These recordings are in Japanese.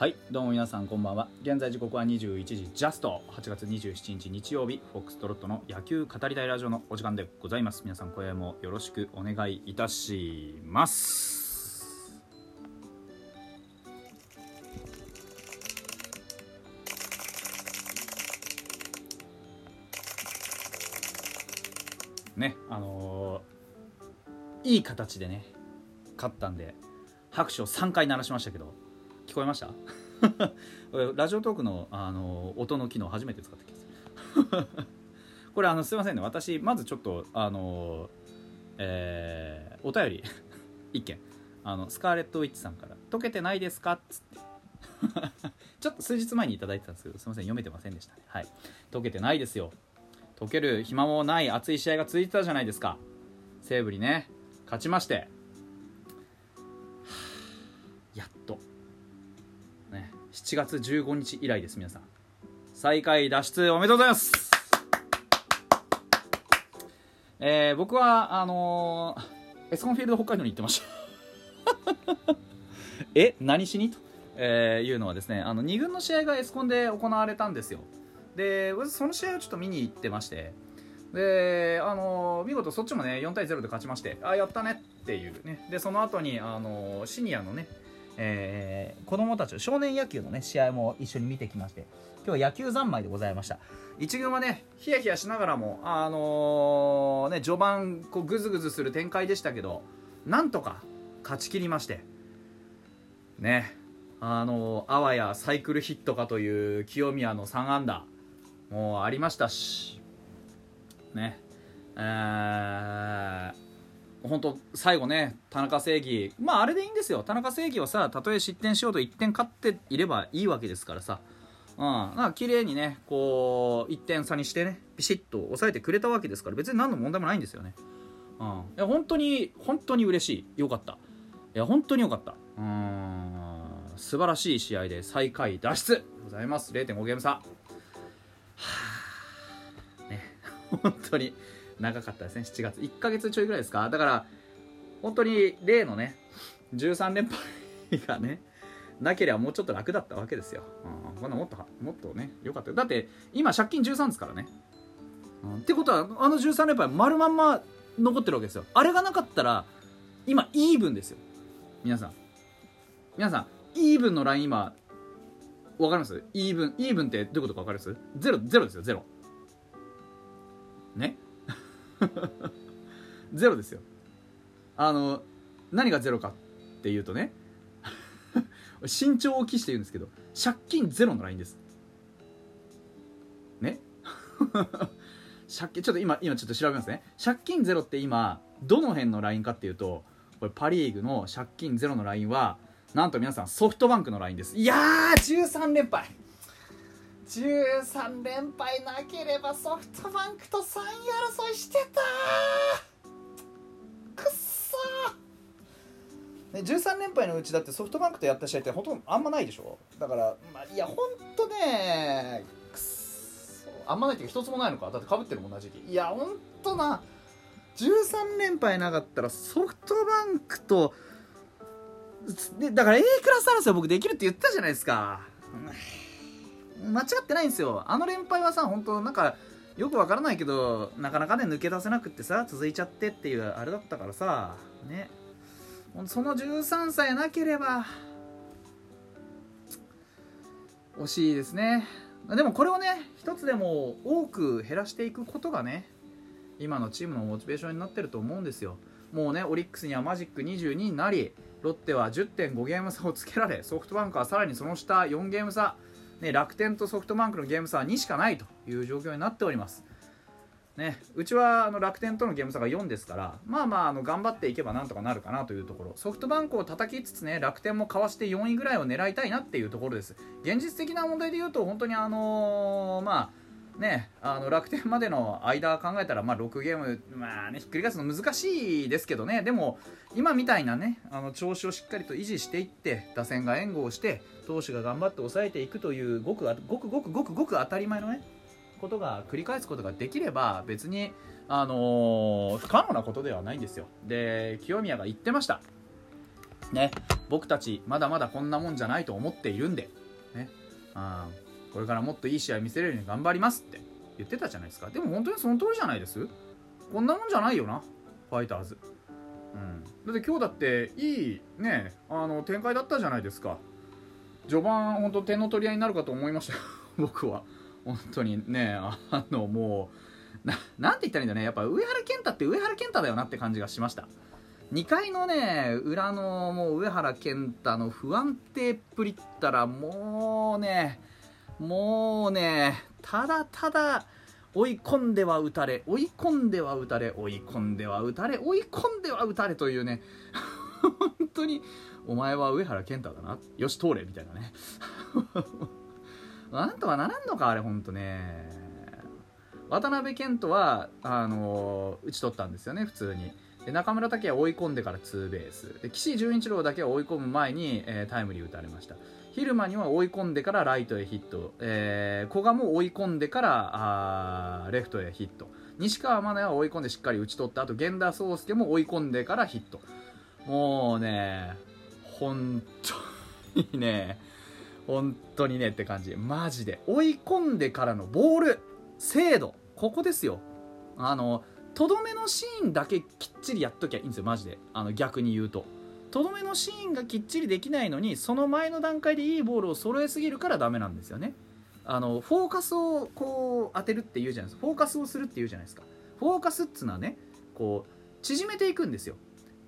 はいどうも皆さんこんばんは。現在時刻は21時ジャスト8月27日日曜日フォックストロットの野球語りたいラジオのお時間でございます。皆さん今夜もよろしくお願いいたします。ねあのーいい形でね勝ったんで拍手を3回鳴らしましたけど。聞こえました？ラジオトークの、あの音の機能初めて使ってきます これあのすいませんね。私まずちょっとあのえーお便り 一件。あのスカーレット・ウィッチさんから「解けてないですか?」っつって。ちょっと数日前にいただいてたんですけどすいません。読めてませんでした。ねはい解けてないですよ。解ける暇もない熱い試合が続いてたじゃないですか。西武にね勝ちまして。やっと。7月15日以来です皆さん。最下位脱出おめでとうございます。えー僕はあのーエスコンフィールド北海道に行ってました。え何しに？と、えーいうのはですねあの2軍の試合がエスコンで行われたんですよ。でその試合をちょっと見に行ってましてであの見事そっちもね4対0で勝ちましてあやったねっていうね。でその後にあのシニアのね、えー子供たち少年野球のね試合も一緒に見てきまして今日は野球三昧でございました。一軍はねヒヤヒヤしながらもあのね序盤こうグズグズする展開でしたけどなんとか勝ち切りましてねあのあわやサイクルヒットかという清宮の3安打もうありましたしねえー本当最後ね田中正義。まああれでいいんですよ。田中正義はさたとえ失点しようと1点勝っていればいいわけですからさ。うん、なんか綺麗にねこう1点差にしてねビシッと抑えてくれたわけですから別に何の問題もないんですよね、うん、いや本当に本当に嬉しい。よかった。いや本当によかった。うん。素晴らしい試合で最下位脱出ございます。0.5ゲーム差。はあ。ね。本当に。長かったですね。7月。1ヶ月ちょいぐらいですか？だから本当に例のね13連敗がねなければもうちょっと楽だったわけですよ、うん、こんなもっともっとね良かっただって今借金13ですからね、うん、ってことはあの13連敗丸まんま残ってるわけですよ。あれがなかったら今イーブンですよ。皆さん。皆さんイーブンのライン今わかります？イーブンイーブンってどういうことかわかります？ゼロゼロですよゼロ。ね？ゼロですよ。あの何がゼロかっていうとね 慎重を期して言うんですけど借金ゼロのラインです。ね？借金ちょっと今今ちょっと調べますね。借金ゼロって今どの辺のラインかっていうとこれパ・リーグの借金ゼロのラインはなんと皆さんソフトバンクのラインです。いやー13連敗13連敗なければソフトバンクと3位争いしてたくっそね、13連敗のうちだってソフトバンクとやった試合ってほとんどあんまないでしょ？だから、まあ、いやほんとねくっそあんまないっていうか一つもないのか。だってかぶってるもん同じ時期いやほんとな。13連敗なかったらソフトバンクとでだから A クラス争い僕できるって言ったじゃないですか。間違ってないんですよ。あの連敗はさ本当なんかよくわからないけどなかなかね抜け出せなくってさ続いちゃってっていうあれだったからさね。その13歳なければ惜しいですね。でもこれをね一つでも多く減らしていくことがね今のチームのモチベーションになってると思うんですよ。もうねオリックスにはマジック22になりロッテは10.5ゲーム差をつけられソフトバンクはさらにその下4ゲーム差、ね、楽天とソフトバンクのゲーム差は2しかないという状況になっております。ね、うちはあの楽天とのゲーム差が4ですからまあまああの頑張っていけばなんとかなるかなというところ。ソフトバンクを叩きつつね楽天もかわして4位ぐらいを狙いたいなっていうところです。現実的な問題で言うと本当にあのーまあねあの楽天までの間考えたらまあ6ゲームまあねひっくり返すの難しいですけどね。でも今みたいなねあの調子をしっかりと維持していって打線が援護をして投手が頑張って抑えていくというごくごくごくごくごく当たり前のねことが繰り返すことができれば別に、あのー不可能なことではないんですよ。で清宮が言ってました。ね僕たちまだまだこんなもんじゃないと思っているんで、ね、あこれからもっといい試合見せれるように頑張りますって言ってたじゃないですか。でも本当にその通りじゃないです。こんなもんじゃないよな。ファイターズ、うん、だって今日だっていいねあの展開だったじゃないですか。序盤本当点の取り合いになるかと思いました。よ 僕は。本当にねあのもうななんて言ったらいいんだね。やっぱ上原健太って上原健太だよなって感じがしました。2回のね裏のもう上原健太の不安定っぷりったらもうねもうねただただ追い込んでは打たれ追い込んでは打たれ追い込んでは打たれ追い込んでは打たれというね本当にお前は上原健太だな。よし通れみたいなね。なんとかならんのかあれ本当ね。渡辺健人はあのー、打ち取ったんですよね普通に。で中村拓也追い込んでからツーベース。で岸潤一郎だけは追い込む前に、えー、タイムリー打たれました。蛭間には追い込んでからライトへヒット、えー、古賀も追い込んでからあレフトへヒット。西川真奈は追い込んでしっかり打ち取った。あと源田壮亮も追い込んでからヒット。もうね本当にね本当にねって感じ。マジで。追い込んでからのボール精度。ここですよ。あのとどめのシーンだけきっちりやっときゃいいんですよマジで。あの逆に言うと。とどめのシーンがきっちりできないのにその前の段階でいいボールを揃えすぎるからダメなんですよね。あのフォーカスをこう当てるっていうじゃないですか。フォーカスをするっていうじゃないですか。フォーカスっつうのはねこう縮めていくんですよ。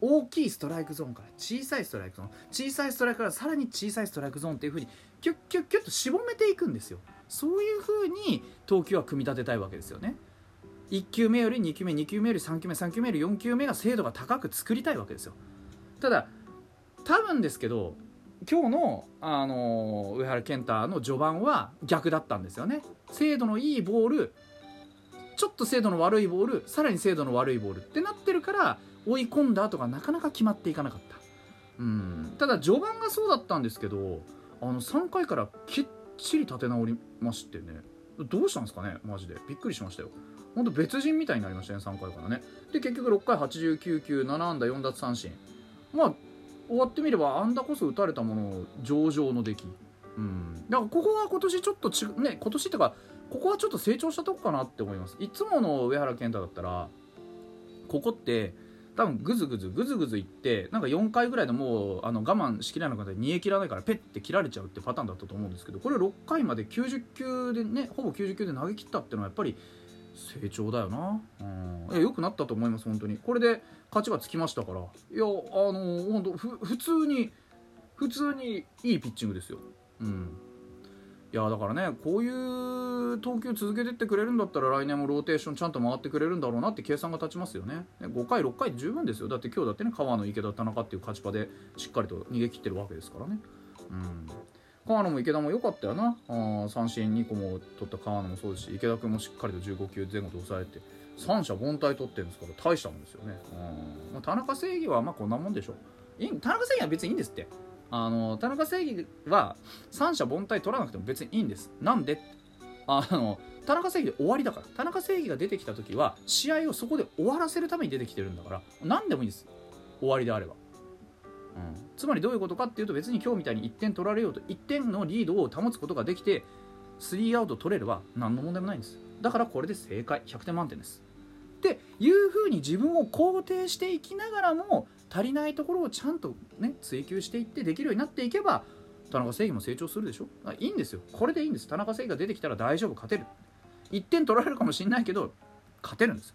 大きいストライクゾーンから小さいストライクゾーン。小さいストライクからさらに小さいストライクゾーンっていう風にキュッキュッキュッと絞めていくんですよ。そういう風に投球は組み立てたいわけですよね。1球目より2球目2球目より3球目3球目より4球目が精度が高く作りたいわけですよ。ただ多分ですけど今日の、あの上原健太の序盤は逆だったんですよね。精度のいいボールちょっと精度の悪いボールさらに精度の悪いボールってなってるから追い込んだ後がなかなか決まっていかなかった。うん。ただ序盤がそうだったんですけどあの3回からきっちり立て直りましてね。どうしたんですかねマジで。びっくりしましたよ。ほんと別人みたいになりましたね3回からね。で結局6回89球7安打4奪三振。まあ終わってみれば安打こそ打たれたもの上々の出来。うん。だからここは今年ちょっとちね今年っていうかここはちょっと成長したとこかなって思います。いつもの上原健太だったらここって多分グズグズグズグズいってなんか4回ぐらいでもうあの我慢しきれなくて煮え切らないからペッて切られちゃうってパターンだったと思うんですけどこれ6回まで90球でねほぼ90球で投げ切ったっていうのはやっぱり成長だよな、うん、よくなったと思います本当に。これで勝ちがつきましたから。いやあの本当普通に普通にいいピッチングですよ。うん。いやだからねこういう投球続けてってくれるんだったら来年もローテーションちゃんと回ってくれるんだろうなって計算が立ちますよね。5回6回十分ですよ。だって今日だってね川野池田田中っていう勝ちパでしっかりと逃げ切ってるわけですからね。うん。川野も池田も良かったよな。あ三振2個も取った川野もそうですし池田君もしっかりと15球前後で抑えて三者凡退取ってるんですから大したもんですよね、うんまあ、田中正義はまあこんなもんでしょ田中正義は別にいいんですって。あの田中正義は三者凡退取らなくても別にいいんです。なんで？あの田中正義で終わりだから。田中正義が出てきた時は試合をそこで終わらせるために出てきてるんだから何でもいいんです。終わりであれば、つまりどういうことかっていうと別に今日みたいに1点取られようと1点のリードを保つことができて3アウト取れれば何の問題もないんです。だからこれで正解。100点満点です。っていうふうに自分を肯定していきながらも足りないところをちゃんとね追求していってできるようになっていけば田中正義も成長するでしょ。いいんですよ。これでいいんです。田中正義が出てきたら大丈夫勝てる。1点取られるかもしれないけど勝てるんです。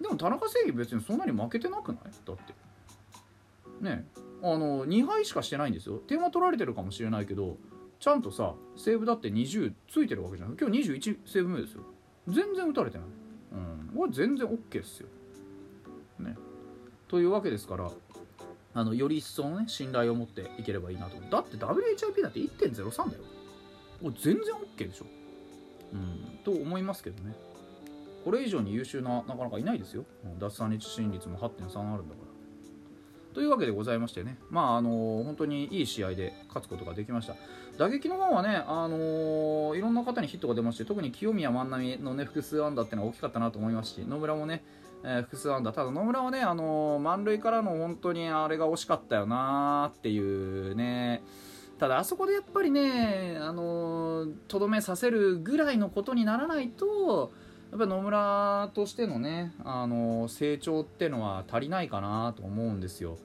でも田中正義別にそんなに負けてなくない？だって。ねえ。あの2敗しかしてないんですよ。点は取られてるかもしれないけどちゃんとさセーブだって20ついてるわけじゃない今日21セーブ目ですよ。全然打たれてない。うん。これ全然 OK っすよ。ね。というわけですからあのより一層ね信頼を持っていければいいなと。だって WHIP だって1.03だよ。これ全然 OK でしょ。うん。と思いますけどね。これ以上に優秀ななかなかいないですよ。奪三日進率も8.3あるんだから。というわけでございましてね、まああのー、本当にいい試合で勝つことができました。打撃の方はね、あのー、いろんな方にヒットが出まして、特に清宮万波の、ね、複数安打っていうのは大きかったなと思いますし、野村もね、えー複数安打。ただ野村はね、あのー満塁からの本当にあれが惜しかったよなーっていうね。ただあそこでやっぱりねあのとどめさせるぐらいのことにならないとやっぱ野村としてのね、あの成長ってのは足りないかなと思うんですよ。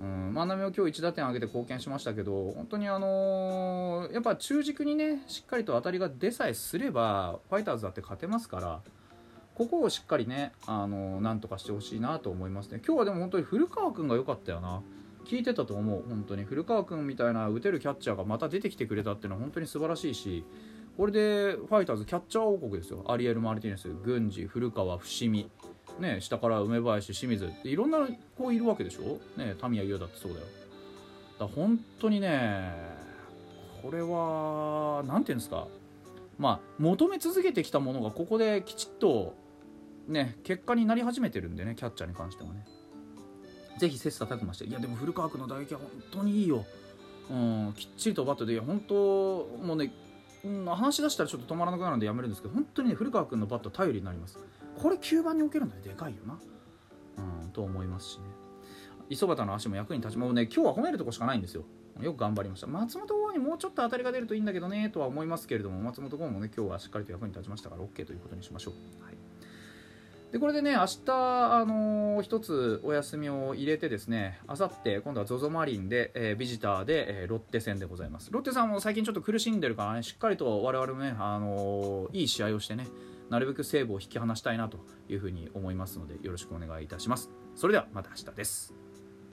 うん、万波も今日1打点上げて貢献しましたけど本当にあのーやっぱ中軸にねしっかりと当たりが出さえすればファイターズだって勝てますからここをしっかりね、あのーなんとかしてほしいなと思いますね。今日はでも本当に古川君が良かったよな。聞いてたと思う本当に。古川君みたいな打てるキャッチャーがまた出てきてくれたっていうのは本当に素晴らしいしこれでファイターズキャッチャー王国ですよ。アリエル・マルティネス郡司古川伏見。ね、下から梅林清水。っていろんな子いるわけでしょ、ね、タミヤ優だってそうだよ。だ本当にねこれは何ていうんですか？まあ求め続けてきたものがここできちっとね結果になり始めてるんでねキャッチャーに関してはね。ぜひ切磋琢磨して。いやでも古川君の打撃は本当にいいよ、うん、きっちりとバットでいや本当もうねうん話し出したらちょっと止まらなくなるんでやめるんですけど本当にね古川君のバット頼りになります。これ9番に置けるのででかいよな。うんと思いますしね。磯端の足も役に立ちもうね今日は褒めるとこしかないんですよ。よく頑張りました。松本剛にもうちょっと当たりが出るといいんだけどねとは思いますけれども松本剛もね今日はしっかりと役に立ちましたから OK ということにしましょう、はい、でこれでね明日あのー一つお休みを入れてですねあさって今度は ZOZO マリンで、えービジターで、えーロッテ戦でございます。ロッテさんも最近ちょっと苦しんでるからねしっかりと我々もね、あのいい試合をしてねなるべくセーブを引き離したいなというふうに思いますのでよろしくお願いいたします。それではまた明日です。